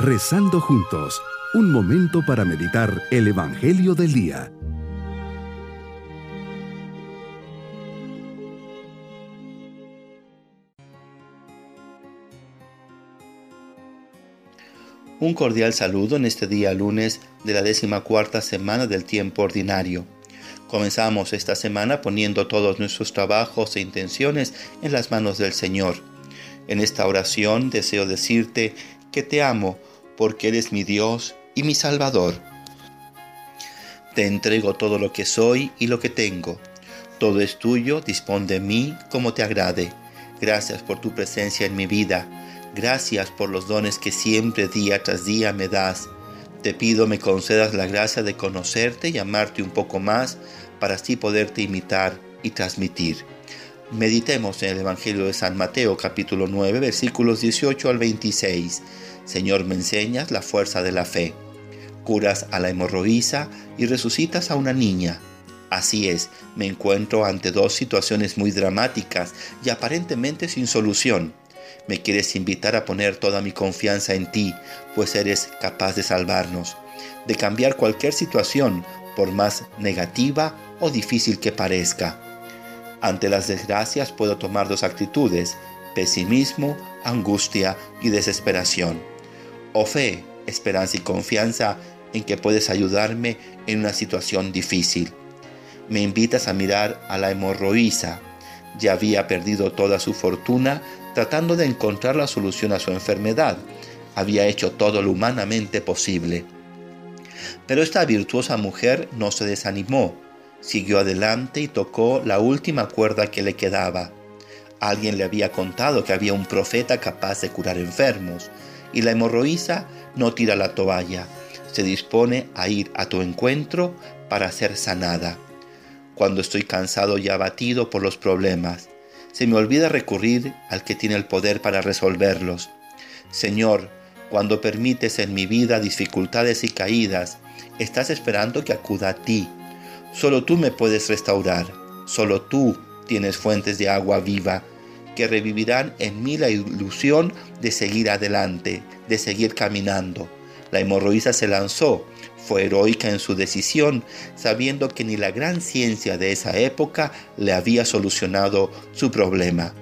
Rezando juntos, un momento para meditar el Evangelio del Día. Un cordial saludo en este día lunes de la décima cuarta semana del tiempo ordinario. Comenzamos esta semana poniendo todos nuestros trabajos e intenciones en las manos del Señor. En esta oración deseo decirte que te amo porque eres mi Dios y mi Salvador. Te entrego todo lo que soy y lo que tengo. Todo es tuyo, dispón de mí como te agrade. Gracias por tu presencia en mi vida. Gracias por los dones que siempre día tras día me das. Te pido me concedas la gracia de conocerte y amarte un poco más para así poderte imitar y transmitir. Meditemos en el Evangelio de San Mateo capítulo 9 versículos 18 al 26. Señor, me enseñas la fuerza de la fe. Curas a la hemorroísa y resucitas a una niña. Así es, me encuentro ante dos situaciones muy dramáticas y aparentemente sin solución. Me quieres invitar a poner toda mi confianza en ti, pues eres capaz de salvarnos, de cambiar cualquier situación, por más negativa o difícil que parezca. Ante las desgracias puedo tomar dos actitudes, pesimismo, angustia y desesperación o fe, esperanza y confianza en que puedes ayudarme en una situación difícil. Me invitas a mirar a la hemorroísa. Ya había perdido toda su fortuna tratando de encontrar la solución a su enfermedad. Había hecho todo lo humanamente posible. Pero esta virtuosa mujer no se desanimó. Siguió adelante y tocó la última cuerda que le quedaba. Alguien le había contado que había un profeta capaz de curar enfermos y la hemorroísa no tira la toalla, se dispone a ir a tu encuentro para ser sanada. Cuando estoy cansado y abatido por los problemas, se me olvida recurrir al que tiene el poder para resolverlos. Señor, cuando permites en mi vida dificultades y caídas, estás esperando que acuda a ti. Solo tú me puedes restaurar, solo tú tienes fuentes de agua viva que revivirán en mí la ilusión de seguir adelante, de seguir caminando. La hemorroísa se lanzó, fue heroica en su decisión, sabiendo que ni la gran ciencia de esa época le había solucionado su problema.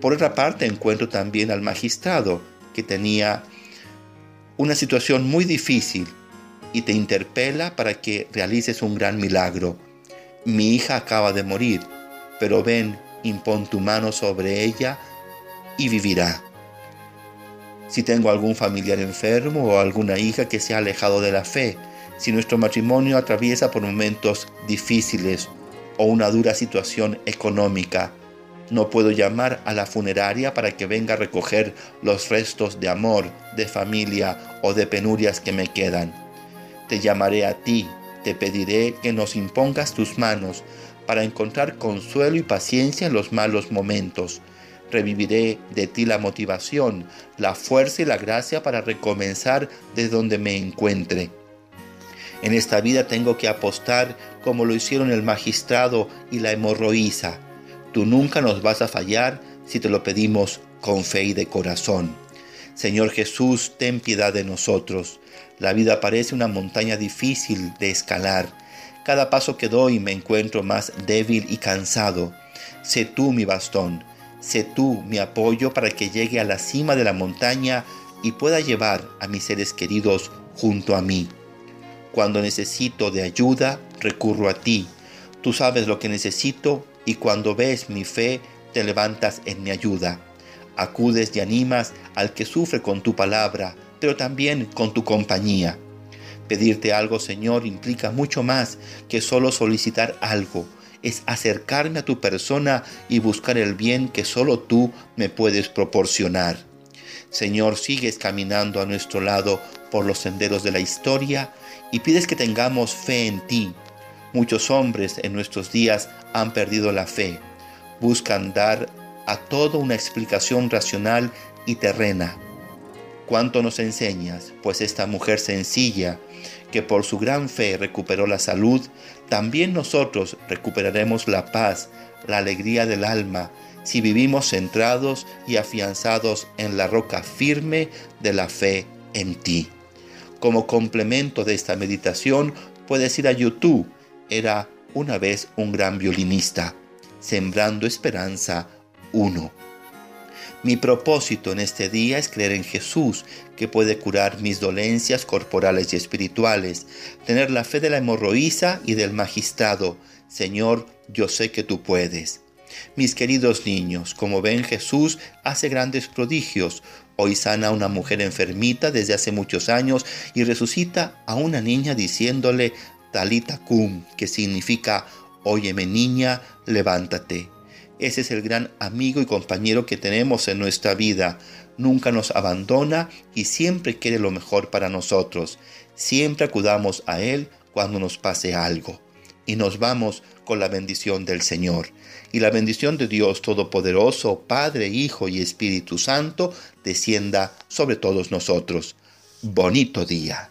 Por otra parte, encuentro también al magistrado, que tenía una situación muy difícil y te interpela para que realices un gran milagro. Mi hija acaba de morir, pero ven impón tu mano sobre ella y vivirá. Si tengo algún familiar enfermo o alguna hija que se ha alejado de la fe, si nuestro matrimonio atraviesa por momentos difíciles o una dura situación económica, no puedo llamar a la funeraria para que venga a recoger los restos de amor, de familia o de penurias que me quedan. Te llamaré a ti, te pediré que nos impongas tus manos para encontrar consuelo y paciencia en los malos momentos. Reviviré de ti la motivación, la fuerza y la gracia para recomenzar desde donde me encuentre. En esta vida tengo que apostar como lo hicieron el magistrado y la hemorroísa. Tú nunca nos vas a fallar si te lo pedimos con fe y de corazón. Señor Jesús, ten piedad de nosotros. La vida parece una montaña difícil de escalar cada paso que doy me encuentro más débil y cansado. Sé tú mi bastón, sé tú mi apoyo para que llegue a la cima de la montaña y pueda llevar a mis seres queridos junto a mí. Cuando necesito de ayuda, recurro a ti. Tú sabes lo que necesito y cuando ves mi fe, te levantas en mi ayuda. Acudes y animas al que sufre con tu palabra, pero también con tu compañía. Pedirte algo, Señor, implica mucho más que solo solicitar algo. Es acercarme a tu persona y buscar el bien que solo tú me puedes proporcionar. Señor, sigues caminando a nuestro lado por los senderos de la historia y pides que tengamos fe en ti. Muchos hombres en nuestros días han perdido la fe. Buscan dar a todo una explicación racional y terrena cuánto nos enseñas, pues esta mujer sencilla, que por su gran fe recuperó la salud, también nosotros recuperaremos la paz, la alegría del alma, si vivimos centrados y afianzados en la roca firme de la fe en ti. Como complemento de esta meditación, puedes ir a YouTube. Era una vez un gran violinista. Sembrando Esperanza 1. Mi propósito en este día es creer en Jesús, que puede curar mis dolencias corporales y espirituales, tener la fe de la hemorroísa y del magistrado. Señor, yo sé que tú puedes. Mis queridos niños, como ven, Jesús hace grandes prodigios. Hoy sana a una mujer enfermita desde hace muchos años y resucita a una niña diciéndole Talita cum, que significa Óyeme niña, levántate. Ese es el gran amigo y compañero que tenemos en nuestra vida. Nunca nos abandona y siempre quiere lo mejor para nosotros. Siempre acudamos a Él cuando nos pase algo. Y nos vamos con la bendición del Señor. Y la bendición de Dios Todopoderoso, Padre, Hijo y Espíritu Santo, descienda sobre todos nosotros. Bonito día.